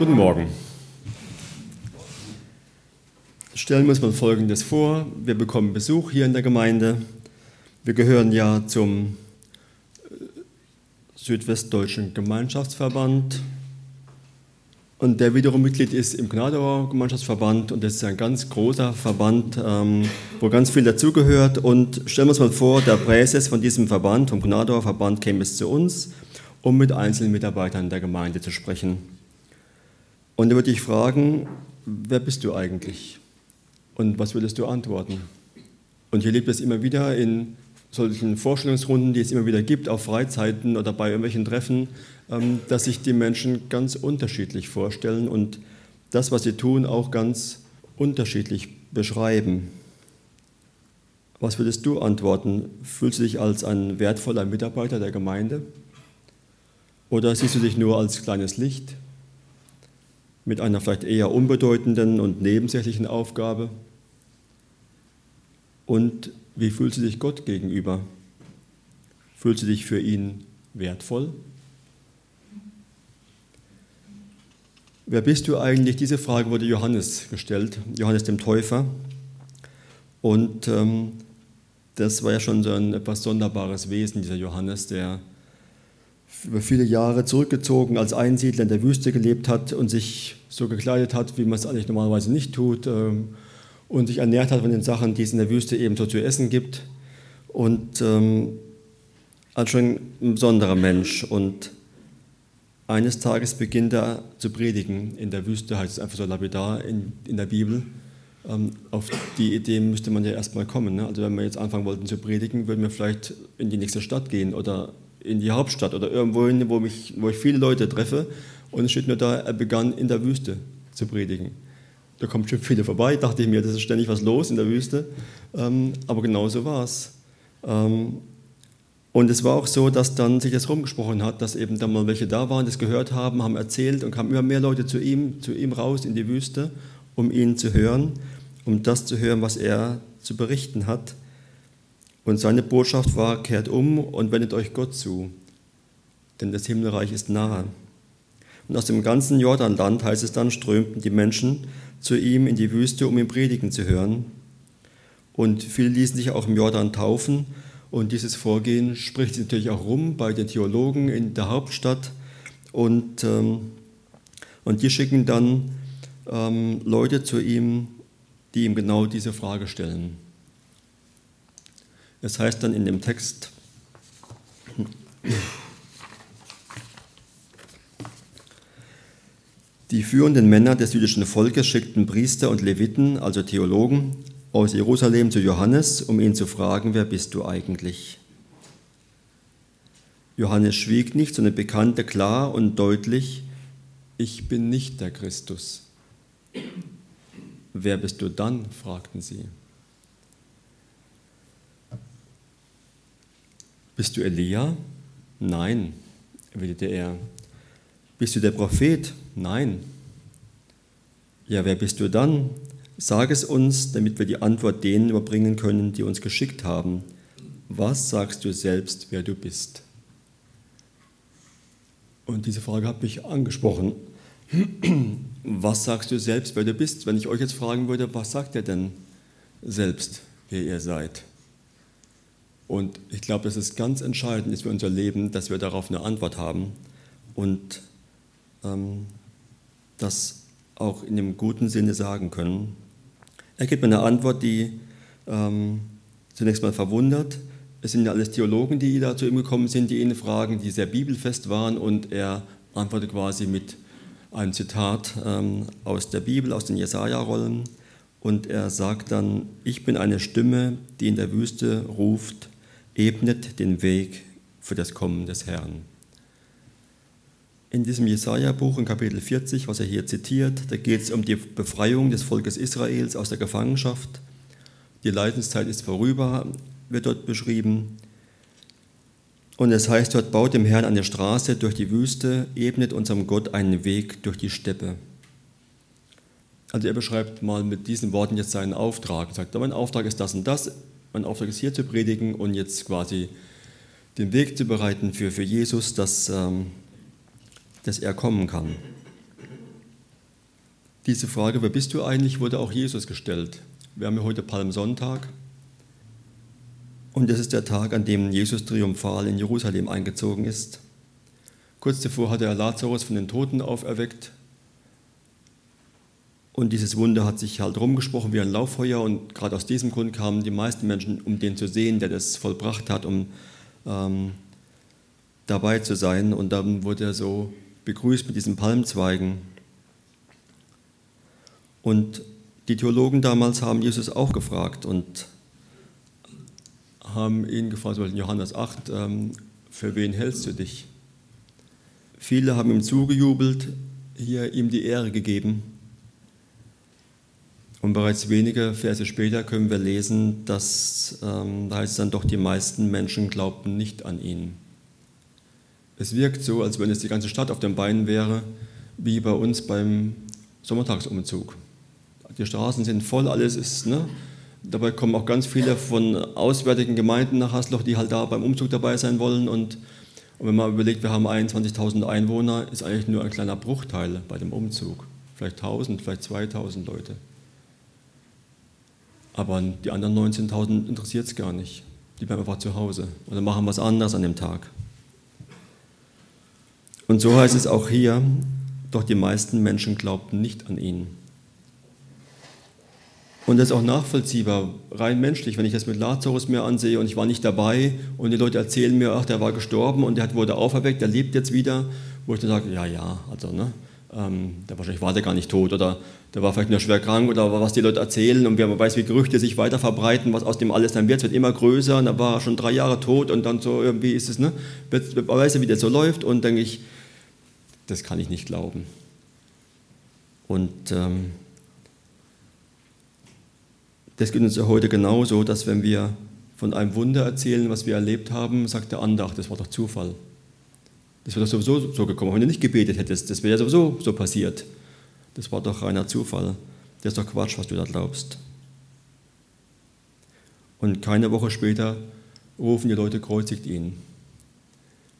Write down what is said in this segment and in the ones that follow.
Guten Morgen. Stellen wir uns mal Folgendes vor. Wir bekommen Besuch hier in der Gemeinde. Wir gehören ja zum äh, Südwestdeutschen Gemeinschaftsverband und der wiederum Mitglied ist im Gnadauer Gemeinschaftsverband und das ist ein ganz großer Verband, ähm, wo ganz viel dazugehört. Und stellen wir uns mal vor, der Präses von diesem Verband, vom Gnadauer Verband, käme es zu uns, um mit einzelnen Mitarbeitern der Gemeinde zu sprechen. Und er würde dich fragen, wer bist du eigentlich? Und was würdest du antworten? Und hier lebt es immer wieder in solchen Vorstellungsrunden, die es immer wieder gibt, auf Freizeiten oder bei irgendwelchen Treffen, ähm, dass sich die Menschen ganz unterschiedlich vorstellen und das, was sie tun, auch ganz unterschiedlich beschreiben. Was würdest du antworten? Fühlst du dich als ein wertvoller Mitarbeiter der Gemeinde? Oder siehst du dich nur als kleines Licht? Mit einer vielleicht eher unbedeutenden und nebensächlichen Aufgabe? Und wie fühlst du dich Gott gegenüber? Fühlst du dich für ihn wertvoll? Wer bist du eigentlich? Diese Frage wurde Johannes gestellt, Johannes dem Täufer. Und ähm, das war ja schon so ein etwas sonderbares Wesen, dieser Johannes, der über viele Jahre zurückgezogen als Einsiedler in der Wüste gelebt hat und sich so gekleidet hat, wie man es eigentlich normalerweise nicht tut ähm, und sich ernährt hat von den Sachen, die es in der Wüste eben so zu essen gibt und ähm, als schon ein besonderer Mensch und eines Tages beginnt er zu predigen in der Wüste, heißt es einfach so lapidar in, in der Bibel. Ähm, auf die Idee müsste man ja erstmal kommen. Ne? Also wenn wir jetzt anfangen wollten zu predigen, würden wir vielleicht in die nächste Stadt gehen oder in die Hauptstadt oder irgendwo hin, wo, wo ich viele Leute treffe. Und es steht nur da, er begann in der Wüste zu predigen. Da kommen schon viele vorbei, dachte ich mir, das ist ständig was los in der Wüste. Ähm, aber genau so war es. Ähm, und es war auch so, dass dann sich das rumgesprochen hat, dass eben dann mal welche da waren, das gehört haben, haben erzählt und kamen immer mehr Leute zu ihm, zu ihm raus in die Wüste, um ihn zu hören, um das zu hören, was er zu berichten hat. Und seine Botschaft war, kehrt um und wendet euch Gott zu, denn das Himmelreich ist nahe. Und aus dem ganzen Jordanland, heißt es dann, strömten die Menschen zu ihm in die Wüste, um ihn predigen zu hören. Und viele ließen sich auch im Jordan taufen. Und dieses Vorgehen spricht sich natürlich auch rum bei den Theologen in der Hauptstadt. Und, ähm, und die schicken dann ähm, Leute zu ihm, die ihm genau diese Frage stellen. Es heißt dann in dem Text, die führenden Männer des jüdischen Volkes schickten Priester und Leviten, also Theologen, aus Jerusalem zu Johannes, um ihn zu fragen, wer bist du eigentlich? Johannes schwieg nicht, sondern bekannte klar und deutlich, ich bin nicht der Christus. Wer bist du dann? fragten sie. Bist du Elia? Nein, erwiderte er. Bist du der Prophet? Nein. Ja, wer bist du dann? Sag es uns, damit wir die Antwort denen überbringen können, die uns geschickt haben. Was sagst du selbst, wer du bist? Und diese Frage hat mich angesprochen. Was sagst du selbst, wer du bist? Wenn ich euch jetzt fragen würde, was sagt ihr denn selbst, wer ihr seid? Und ich glaube, dass es ganz entscheidend ist für unser Leben, dass wir darauf eine Antwort haben und ähm, das auch in dem guten Sinne sagen können. Er gibt mir eine Antwort, die ähm, zunächst mal verwundert. Es sind ja alles Theologen, die da zu ihm gekommen sind, die ihn fragen, die sehr bibelfest waren und er antwortet quasi mit einem Zitat ähm, aus der Bibel, aus den Jesaja-Rollen. Und er sagt dann: Ich bin eine Stimme, die in der Wüste ruft, ebnet den Weg für das Kommen des Herrn. In diesem Jesaja-Buch in Kapitel 40, was er hier zitiert, da geht es um die Befreiung des Volkes Israels aus der Gefangenschaft. Die Leidenszeit ist vorüber, wird dort beschrieben. Und es heißt dort, baut dem Herrn eine Straße durch die Wüste, ebnet unserem Gott einen Weg durch die Steppe. Also er beschreibt mal mit diesen Worten jetzt seinen Auftrag. Er sagt, mein Auftrag ist das und das, mein Auftrag ist hier zu predigen und jetzt quasi den Weg zu bereiten für, für Jesus, dass, ähm, dass er kommen kann. Diese Frage, wer bist du eigentlich, wurde auch Jesus gestellt. Wir haben ja heute Palmsonntag und das ist der Tag, an dem Jesus triumphal in Jerusalem eingezogen ist. Kurz zuvor hatte er Lazarus von den Toten auferweckt. Und dieses Wunder hat sich halt rumgesprochen wie ein Lauffeuer. Und gerade aus diesem Grund kamen die meisten Menschen, um den zu sehen, der das vollbracht hat, um ähm, dabei zu sein. Und dann wurde er so begrüßt mit diesen Palmzweigen. Und die Theologen damals haben Jesus auch gefragt und haben ihn gefragt, in Johannes 8, ähm, für wen hältst du dich? Viele haben ihm zugejubelt, hier ihm die Ehre gegeben. Und bereits wenige Verse später können wir lesen, dass ähm, da heißt es dann doch, die meisten Menschen glaubten nicht an ihn. Es wirkt so, als wenn es die ganze Stadt auf den Beinen wäre, wie bei uns beim Sommertagsumzug. Die Straßen sind voll, alles ist, ne? Dabei kommen auch ganz viele von auswärtigen Gemeinden nach Hasloch, die halt da beim Umzug dabei sein wollen und und wenn man überlegt, wir haben 21.000 Einwohner, ist eigentlich nur ein kleiner Bruchteil bei dem Umzug. Vielleicht 1000, vielleicht 2000 Leute. Aber die anderen 19.000 interessiert es gar nicht. Die bleiben einfach zu Hause oder machen was anderes an dem Tag. Und so heißt es auch hier, doch die meisten Menschen glaubten nicht an ihn. Und das ist auch nachvollziehbar, rein menschlich, wenn ich das mit Lazarus mir ansehe und ich war nicht dabei und die Leute erzählen mir, ach, der war gestorben und der wurde auferweckt, der lebt jetzt wieder, wo ich dann sage, ja, ja, also, ne, ähm, der wahrscheinlich war der gar nicht tot oder der war vielleicht nur schwer krank oder was die Leute erzählen und wer weiß, wie Gerüchte sich weiter verbreiten, was aus dem alles dann wird, es wird immer größer und da war er schon drei Jahre tot und dann so irgendwie ist es, ne, weiß er, wie das so läuft und denke ich, das kann ich nicht glauben. Und ähm, das geht uns ja heute genauso, dass wenn wir von einem Wunder erzählen, was wir erlebt haben, sagt der andere, ach, das war doch Zufall. Das wäre doch sowieso so gekommen. Wenn du nicht gebetet hättest, das wäre ja sowieso so passiert. Das war doch reiner Zufall. Das ist doch Quatsch, was du da glaubst. Und keine Woche später rufen die Leute, kreuzigt ihn.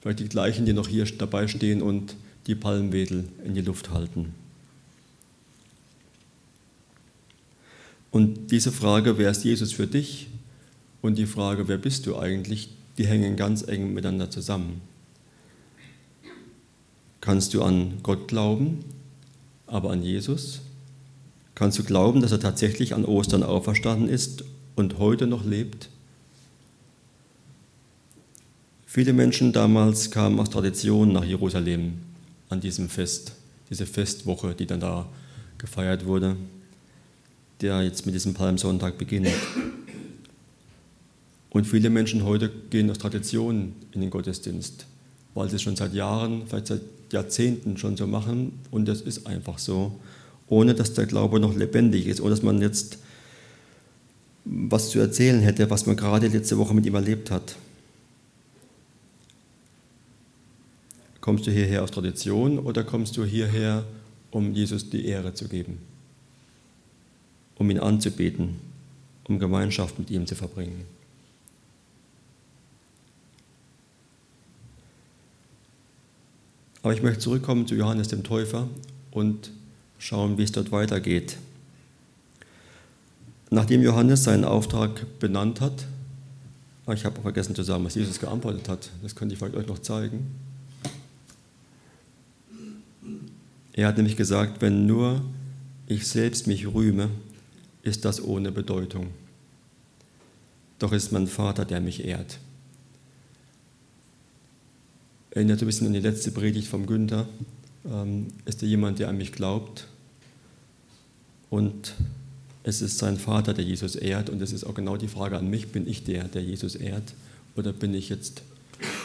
Vielleicht die gleichen, die noch hier dabei stehen und die Palmwedel in die Luft halten. Und diese Frage, wer ist Jesus für dich? Und die Frage, wer bist du eigentlich, die hängen ganz eng miteinander zusammen. Kannst du an Gott glauben, aber an Jesus? Kannst du glauben, dass er tatsächlich an Ostern auferstanden ist und heute noch lebt? Viele Menschen damals kamen aus Tradition nach Jerusalem an diesem Fest, diese Festwoche, die dann da gefeiert wurde der jetzt mit diesem Palmsonntag beginnt. Und viele Menschen heute gehen aus Tradition in den Gottesdienst, weil sie schon seit Jahren, vielleicht seit Jahrzehnten schon so machen und das ist einfach so, ohne dass der Glaube noch lebendig ist, ohne dass man jetzt was zu erzählen hätte, was man gerade letzte Woche mit ihm erlebt hat. Kommst du hierher aus Tradition oder kommst du hierher, um Jesus die Ehre zu geben? um ihn anzubeten, um Gemeinschaft mit ihm zu verbringen. Aber ich möchte zurückkommen zu Johannes dem Täufer und schauen, wie es dort weitergeht. Nachdem Johannes seinen Auftrag benannt hat, ah, ich habe vergessen zu sagen, was Jesus geantwortet hat, das könnte ich vielleicht euch noch zeigen. Er hat nämlich gesagt, wenn nur ich selbst mich rühme, ist das ohne Bedeutung. Doch ist mein Vater, der mich ehrt. Erinnert ein bisschen an die letzte Predigt vom Günther. Ähm, ist er jemand, der an mich glaubt? Und es ist sein Vater, der Jesus ehrt. Und es ist auch genau die Frage an mich, bin ich der, der Jesus ehrt? Oder bin ich jetzt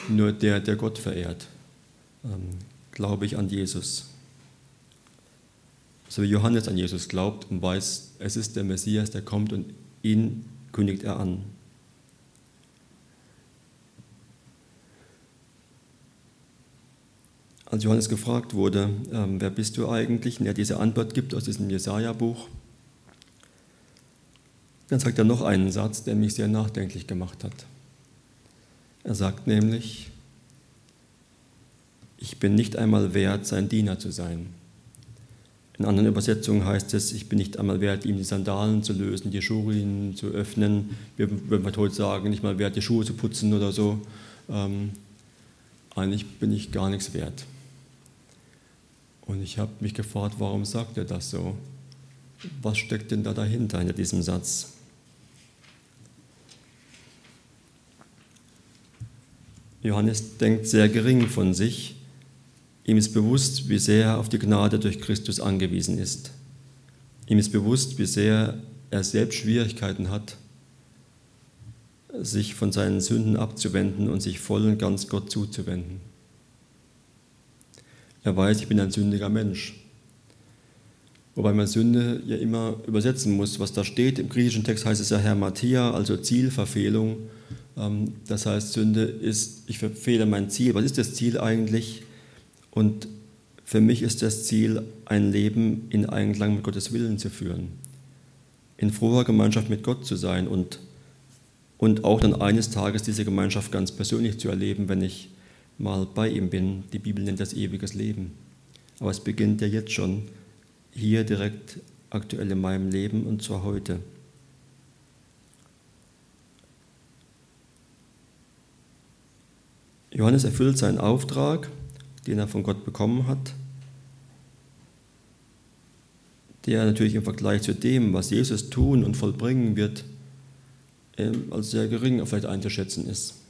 nur der, der Gott verehrt? Ähm, glaube ich an Jesus? So wie Johannes an Jesus glaubt und weiß, es ist der Messias, der kommt und ihn kündigt er an. Als Johannes gefragt wurde, ähm, wer bist du eigentlich, und er diese Antwort gibt aus diesem Jesaja-Buch, dann sagt er noch einen Satz, der mich sehr nachdenklich gemacht hat. Er sagt nämlich, ich bin nicht einmal wert, sein Diener zu sein. In anderen Übersetzungen heißt es, ich bin nicht einmal wert, ihm die Sandalen zu lösen, die Schuhe zu öffnen. Wir würden heute sagen, nicht mal wert, die Schuhe zu putzen oder so. Ähm, eigentlich bin ich gar nichts wert. Und ich habe mich gefragt, warum sagt er das so? Was steckt denn da dahinter, hinter diesem Satz? Johannes denkt sehr gering von sich. Ihm ist bewusst, wie sehr er auf die Gnade durch Christus angewiesen ist. Ihm ist bewusst, wie sehr er selbst Schwierigkeiten hat, sich von seinen Sünden abzuwenden und sich voll und ganz Gott zuzuwenden. Er weiß, ich bin ein sündiger Mensch. Wobei man Sünde ja immer übersetzen muss, was da steht. Im griechischen Text heißt es ja Hermatia, also Zielverfehlung. Ähm, das heißt, Sünde ist, ich verfehle mein Ziel. Was ist das Ziel eigentlich? Und für mich ist das Ziel, ein Leben in Einklang mit Gottes Willen zu führen, in froher Gemeinschaft mit Gott zu sein und, und auch dann eines Tages diese Gemeinschaft ganz persönlich zu erleben, wenn ich mal bei ihm bin. Die Bibel nennt das ewiges Leben. Aber es beginnt ja jetzt schon hier direkt aktuell in meinem Leben und zwar heute. Johannes erfüllt seinen Auftrag, den er von Gott bekommen hat, der natürlich im Vergleich zu dem, was Jesus tun und vollbringen wird, ähm, als sehr gering vielleicht einzuschätzen ist.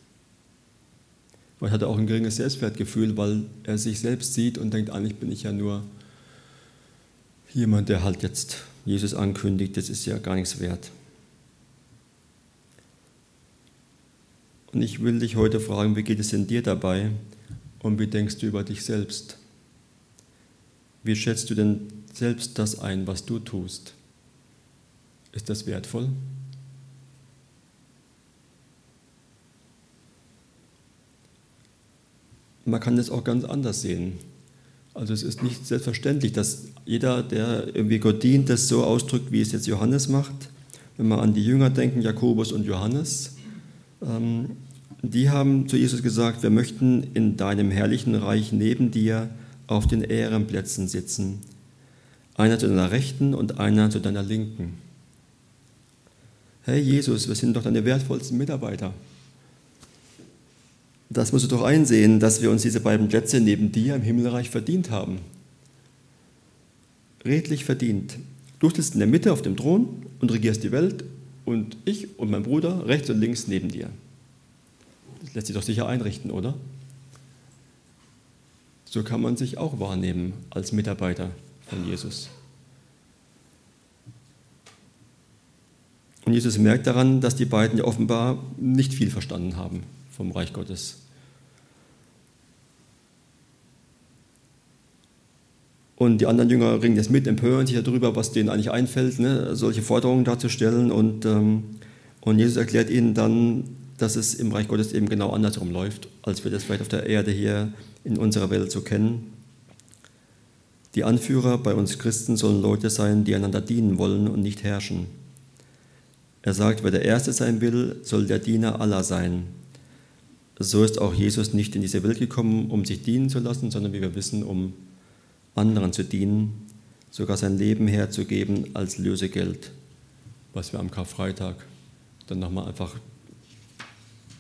Vielleicht hat er auch ein geringes Selbstwertgefühl, weil er sich selbst sieht und denkt, eigentlich bin ich ja nur jemand, der halt jetzt Jesus ankündigt, das ist ja gar nichts wert. Und ich will dich heute fragen, wie geht es denn dir dabei und wie denkst du über dich selbst? Wie schätzt du denn selbst das ein, was du tust? Ist das wertvoll? Man kann das auch ganz anders sehen. Also es ist nicht selbstverständlich, dass jeder, der irgendwie Gott dient, das so ausdrückt, wie es jetzt Johannes macht. Wenn wir an die Jünger denken, Jakobus und Johannes, ähm, die haben zu Jesus gesagt, wir möchten in deinem herrlichen Reich neben dir auf den Ehrenplätzen sitzen. Einer zu deiner Rechten und einer zu deiner Linken. Hey Jesus, wir sind doch deine wertvollsten Mitarbeiter. Das musst du doch einsehen, dass wir uns diese beiden Plätze neben dir im Himmelreich verdient haben. Redlich verdient. Du sitzt in der Mitte auf dem Thron und regierst die Welt und ich und mein Bruder rechts und links neben dir. Das lässt sich doch sicher einrichten, oder? So kann man sich auch wahrnehmen als Mitarbeiter von Jesus. Und Jesus merkt daran, dass die beiden ja offenbar nicht viel verstanden haben vom Reich Gottes. Und die anderen Jünger ringen jetzt mit, empören sich darüber, was denen eigentlich einfällt, ne, solche Forderungen darzustellen. Und, ähm, und Jesus erklärt ihnen dann, dass es im Reich Gottes eben genau andersrum läuft, als wir das vielleicht auf der Erde hier in unserer Welt so kennen. Die Anführer bei uns Christen sollen Leute sein, die einander dienen wollen und nicht herrschen. Er sagt, wer der Erste sein will, soll der Diener aller sein. So ist auch Jesus nicht in diese Welt gekommen, um sich dienen zu lassen, sondern wie wir wissen, um anderen zu dienen, sogar sein Leben herzugeben als Lösegeld, was wir am Karfreitag dann nochmal einfach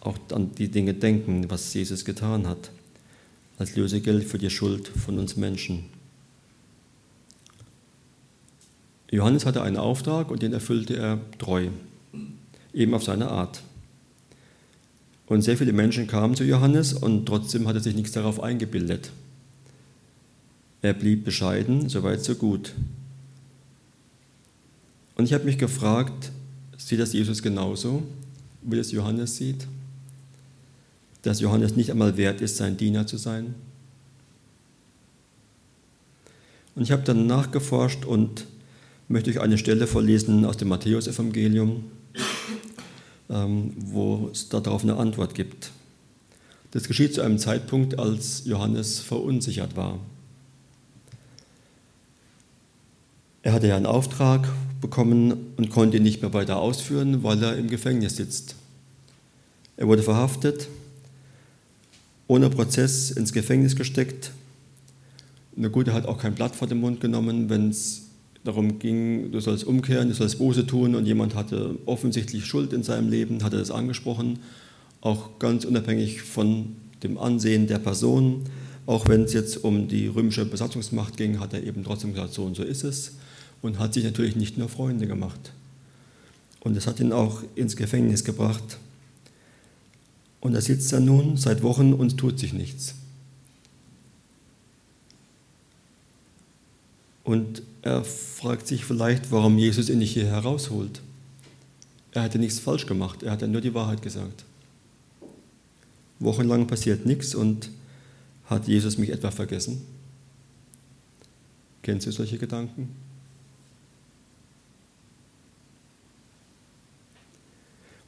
auch an die Dinge denken, was Jesus getan hat, als Lösegeld für die Schuld von uns Menschen. Johannes hatte einen Auftrag und den erfüllte er treu, eben auf seine Art. Und sehr viele Menschen kamen zu Johannes und trotzdem hat er sich nichts darauf eingebildet. Er blieb bescheiden, soweit so gut. Und ich habe mich gefragt, sieht das Jesus genauso, wie es Johannes sieht? Dass Johannes nicht einmal wert ist, sein Diener zu sein? Und ich habe dann nachgeforscht und möchte euch eine Stelle vorlesen aus dem Matthäusevangelium, ähm, wo es darauf eine Antwort gibt. Das geschieht zu einem Zeitpunkt, als Johannes verunsichert war. Er hatte ja einen Auftrag bekommen und konnte ihn nicht mehr weiter ausführen, weil er im Gefängnis sitzt. Er wurde verhaftet, ohne Prozess ins Gefängnis gesteckt, Na gut, er hat auch kein Blatt vor den Mund genommen, wenn es darum ging, du sollst umkehren, du sollst Buße tun und jemand hatte offensichtlich Schuld in seinem Leben, hat er das angesprochen, auch ganz unabhängig von dem Ansehen der Person. Auch wenn es jetzt um die römische Besatzungsmacht ging, hat er eben trotzdem gesagt, so und so ist es und hat sich natürlich nicht nur Freunde gemacht. Und es hat ihn auch ins Gefängnis gebracht. Und da sitzt er nun seit Wochen und tut sich nichts. Und er fragt sich vielleicht, warum Jesus ihn nicht hier herausholt. Er hatte nichts falsch gemacht, er hat ja nur die Wahrheit gesagt. Wochenlang passiert nichts und hat Jesus mich etwa vergessen? Kennst du solche Gedanken?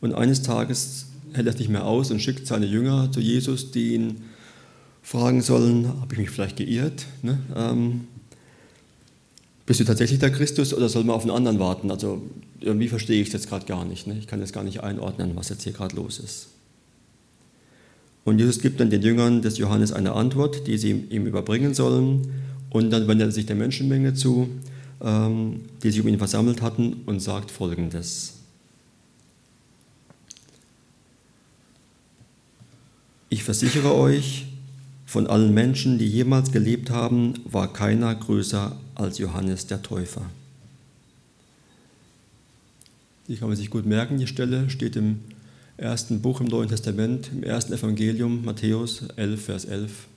Und eines Tages hält er es nicht mehr aus und schickt seine Jünger zu Jesus, die ihn fragen sollen, habe ich mich vielleicht geirrt? Ne? Ähm, bist du tatsächlich der Christus oder soll man auf einen anderen warten? Also irgendwie verstehe ich es jetzt gerade gar nicht. Ne? Ich kann jetzt gar nicht einordnen, was jetzt hier gerade los ist. Und Jesus gibt dann den Jüngern des Johannes eine Antwort, die sie ihm überbringen sollen. Und dann wendet er sich der Menschenmenge zu, ähm, die sich um ihn versammelt hatten, und sagt Folgendes. Ich versichere euch, von allen Menschen, die jemals gelebt haben, war keiner größer als Johannes der Täufer. Die kann man sich gut merken, die Stelle steht im ersten Buch im Neuen Testament, im ersten Evangelium, Matthäus 11, Vers 11.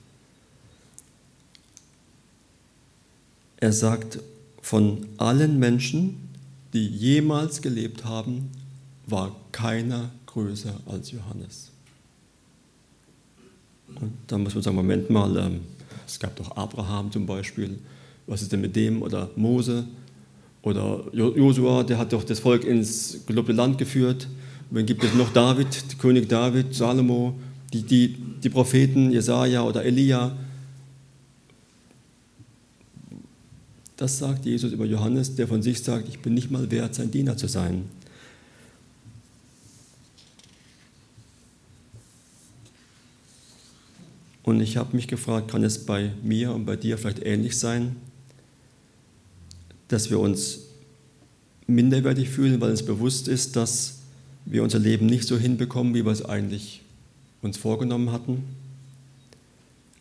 Er sagt, von allen Menschen, die jemals gelebt haben, war keiner größer als Johannes. Und dann muss man sagen, Moment mal, ähm, es gab doch Abraham zum Beispiel, was ist denn mit dem? Oder Mose oder Josua, der hat doch das Volk ins gelobte Land geführt. Und dann gibt es noch David, König David, Salomo, die, die, die Propheten Jesaja oder Elia. Das sagt Jesus über Johannes, der von sich sagt, ich bin nicht mal wert, sein Diener zu sein. Und ich habe mich gefragt, kann es bei mir und bei dir vielleicht ähnlich sein, dass wir uns minderwertig fühlen, weil uns bewusst ist, dass wir unser Leben nicht so hinbekommen, wie wir es eigentlich uns vorgenommen hatten,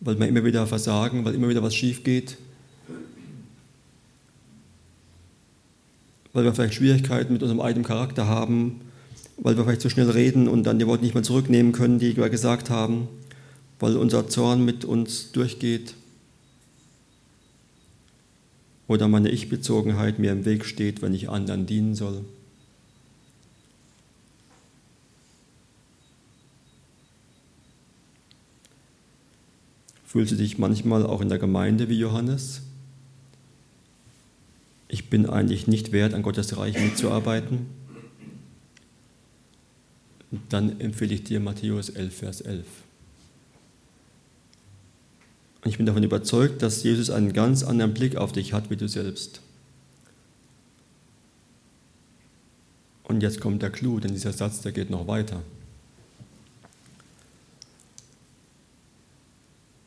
weil wir immer wieder versagen, weil immer wieder was schief geht, weil wir vielleicht Schwierigkeiten mit unserem eigenen Charakter haben, weil wir vielleicht zu schnell reden und dann die Worte nicht mehr zurücknehmen können, die wir gesagt haben weil unser Zorn mit uns durchgeht oder meine Ich-Bezogenheit mir im Weg steht, wenn ich anderen dienen soll. Fühlst du dich manchmal auch in der Gemeinde wie Johannes? Ich bin eigentlich nicht wert, an Gottes Reich mitzuarbeiten. Dann empfehle ich dir Matthäus 11, Vers 11. Und ich bin davon überzeugt, dass Jesus einen ganz anderen Blick auf dich hat wie du selbst. Und jetzt kommt der Clou, denn dieser Satz, der geht noch weiter.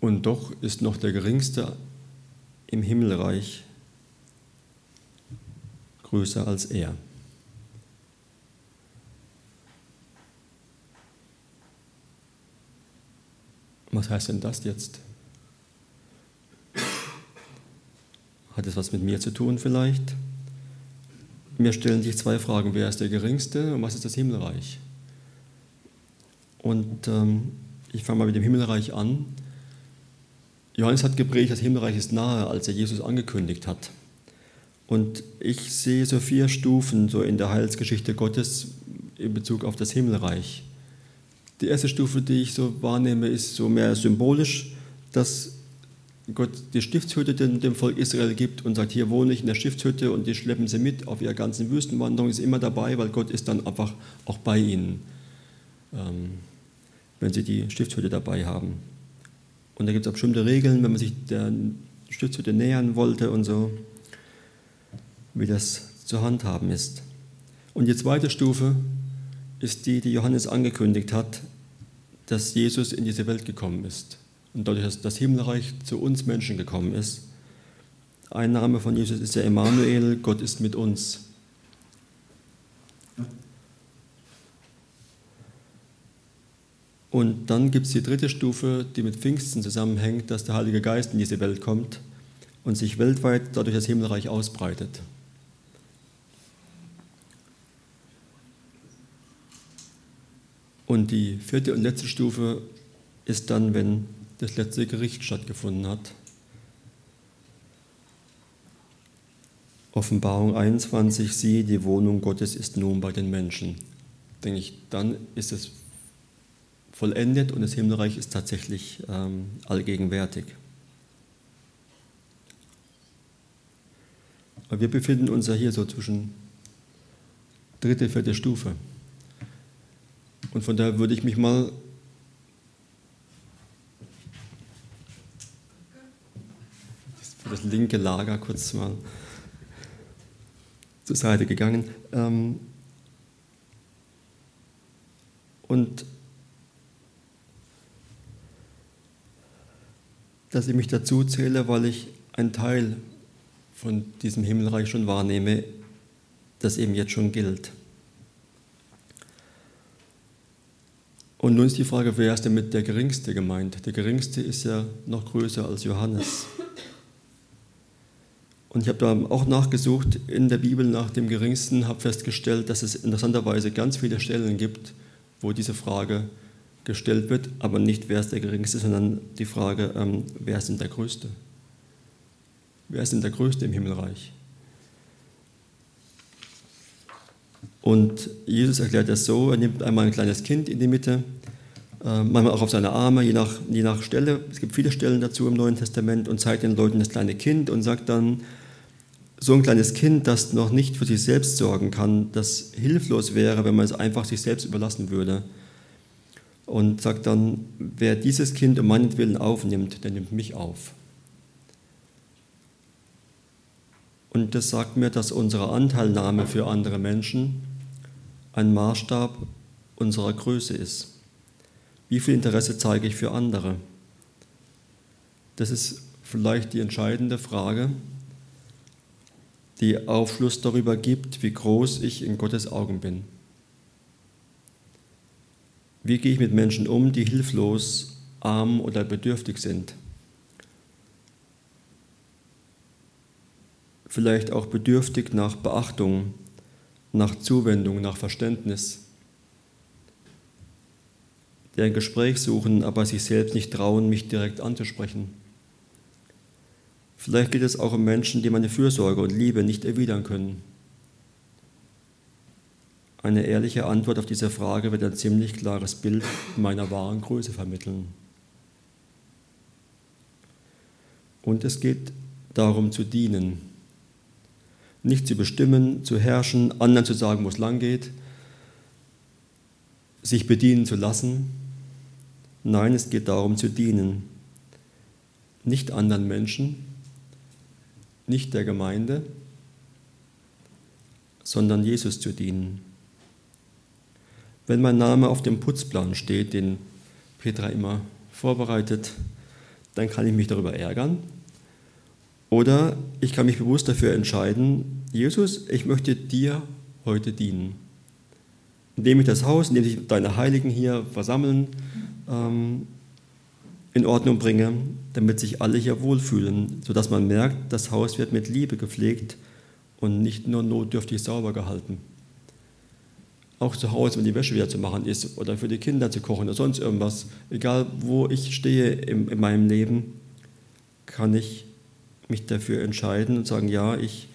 Und doch ist noch der Geringste im Himmelreich größer als er. Was heißt denn das jetzt? Hat es was mit mir zu tun vielleicht? Mir stellen sich zwei Fragen. Wer ist der Geringste und was ist das Himmelreich? Und ähm, ich fange mal mit dem Himmelreich an. Johannes hat geprägt, das Himmelreich ist nahe, als er Jesus angekündigt hat. Und ich sehe so vier Stufen so in der Heilsgeschichte Gottes in Bezug auf das Himmelreich. Die erste Stufe, die ich so wahrnehme, ist so mehr symbolisch, dass Gott die Stiftshütte dem, Volk Israel gibt und sagt, hier wohne ich in der Stiftshütte und die schleppen sie mit auf ihrer ganzen Wüstenwanderung, ist immer dabei, weil Gott ist dann einfach auch bei ihnen, ähm, wenn sie die Stiftshütte dabei haben. Und da gibt es auch bestimmte Regeln, wenn man sich der Stiftshütte nähern wollte und so, wie das zu handhaben ist. Und die zweite Stufe ist die, die Johannes angekündigt hat, dass Jesus in diese Welt gekommen ist und dadurch, dass das Himmelreich zu uns Menschen gekommen ist, ein Name von Jesus ist ja Emmanuel, Gott ist mit uns. Und dann gibt es die dritte Stufe, die mit Pfingsten zusammenhängt, dass der Heilige Geist in diese Welt kommt und sich weltweit dadurch das Himmelreich ausbreitet. Und die vierte und letzte Stufe ist dann, wenn das letzte Gericht stattgefunden hat. Offenbarung 21, siehe, die Wohnung Gottes ist nun bei den Menschen. Denke ich, dann ist es vollendet und das Himmelreich ist tatsächlich ähm, allgegenwärtig. Aber wir befinden uns ja hier so zwischen dritte, vierte Stufe. Und von daher würde ich mich mal das linke Lager kurz mal zur Seite gegangen. Ähm, und dass ich mich dazu zähle, weil ich einen Teil von diesem Himmelreich schon wahrnehme, das eben jetzt schon gilt. Und nun ist die Frage, wer ist denn mit der Geringste gemeint? Der Geringste ist ja noch größer als Johannes. Und ich habe da auch nachgesucht in der Bibel nach dem Geringsten, habe festgestellt, dass es interessanterweise ganz viele Stellen gibt, wo diese Frage gestellt wird, aber nicht wer ist der Geringste, sondern die Frage, ähm, wer ist denn der Größte? Wer ist denn der Größte im Himmelreich? Und Jesus erklärt das so, er nimmt einmal ein kleines Kind in die Mitte, äh, manchmal auch auf seine Arme, je nach, je nach Stelle. Es gibt viele Stellen dazu im Neuen Testament und zeigt den Leuten das kleine Kind und sagt dann, so ein kleines Kind, das noch nicht für sich selbst sorgen kann, das hilflos wäre, wenn man es einfach sich selbst überlassen würde. Und sagt dann, wer dieses Kind um meinetwillen aufnimmt, der nimmt mich auf. Und das sagt mir, dass unsere Anteilnahme für andere Menschen ein Maßstab unserer Größe ist. Wie viel Interesse zeige ich für andere? Das ist vielleicht die entscheidende Frage, die Aufschluss darüber gibt, wie groß ich in Gottes Augen bin. Wie gehe ich mit Menschen um, die hilflos, arm oder bedürftig sind? Vielleicht auch bedürftig nach Beachtung, nach Zuwendung, nach Verständnis, die ein Gespräch suchen, aber sich selbst nicht trauen, mich direkt anzusprechen. Vielleicht geht es auch um Menschen, die meine Fürsorge und Liebe nicht erwidern können. Eine ehrliche Antwort auf diese Frage wird ein ziemlich klares Bild meiner wahren Größe vermitteln. Und es geht darum zu dienen, nicht zu bestimmen, zu herrschen, anderen zu sagen, wo es lang geht, sich bedienen zu lassen. Nein, es geht darum zu dienen. Nicht anderen Menschen, nicht der Gemeinde, sondern Jesus zu dienen. Wenn mein Name auf dem Putzplan steht, den Petra immer vorbereitet, dann kann ich mich darüber ärgern oder ich kann mich bewusst dafür entscheiden, Jesus, ich möchte dir heute dienen. Indem ich das Haus, in dem sich deine Heiligen hier versammeln, ähm, in Ordnung bringe, damit sich alle hier wohlfühlen, sodass man merkt, das Haus wird mit Liebe gepflegt und nicht nur notdürftig sauber gehalten. Auch zu Hause, wenn die Wäsche wieder zu machen ist oder für die Kinder zu kochen oder sonst irgendwas, egal wo ich stehe in, in meinem Leben, kann ich mich dafür entscheiden und sagen, ja, ich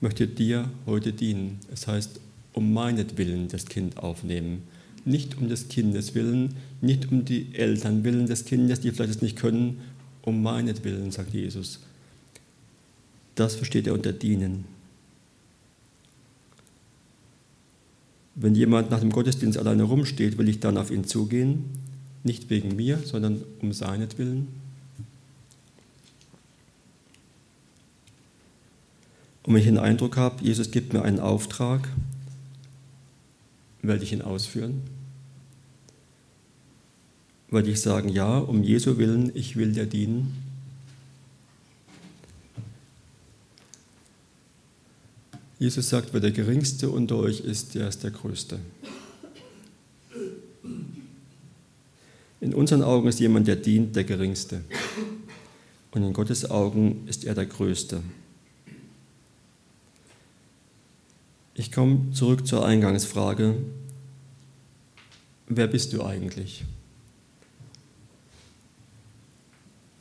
möchte dir heute dienen. Das heißt, um meinetwillen das Kind aufnehmen. Nicht um des Kindes willen, nicht um die Eltern willen des Kindes, die vielleicht es nicht können, um meinetwillen, sagt Jesus. Das versteht er unter Dienen. Wenn jemand nach dem Gottesdienst alleine rumsteht, will ich dann auf ihn zugehen, nicht wegen mir, sondern um seinetwillen. Und wenn ich den Eindruck habe, Jesus gibt mir einen Auftrag, werde ich ihn ausführen? Werde ich sagen, ja, um Jesu willen, ich will dir dienen? Jesus sagt, wer der Geringste unter euch ist, der ist der Größte. In unseren Augen ist jemand, der dient, der Geringste. Und in Gottes Augen ist er der Größte. Ich komme zurück zur Eingangsfrage. Wer bist du eigentlich?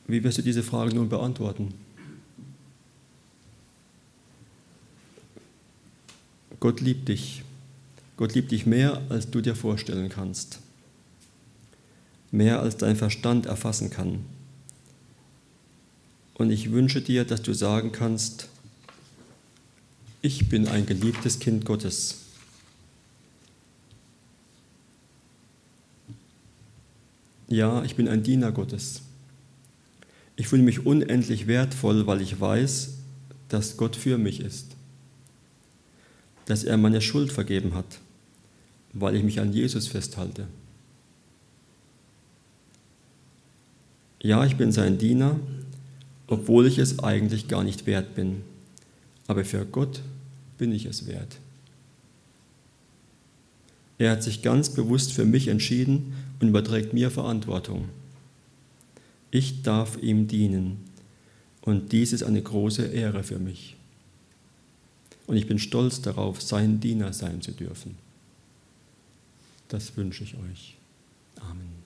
Wie wirst du diese Frage nun beantworten? Gott liebt dich. Gott liebt dich mehr, als du dir vorstellen kannst. Mehr, als dein Verstand erfassen kann. Und ich wünsche dir, dass du sagen kannst, ich bin ein geliebtes Kind Gottes. Ja, ich bin ein Diener Gottes. Ich fühle mich unendlich wertvoll, weil ich weiß, dass Gott für mich ist. Dass er meine Schuld vergeben hat, weil ich mich an Jesus festhalte. Ja, ich bin sein Diener, obwohl ich es eigentlich gar nicht wert bin. Aber für Gott bin ich es wert. Er hat sich ganz bewusst für mich entschieden und überträgt mir Verantwortung. Ich darf ihm dienen und dies ist eine große Ehre für mich. Und ich bin stolz darauf, sein Diener sein zu dürfen. Das wünsche ich euch. Amen.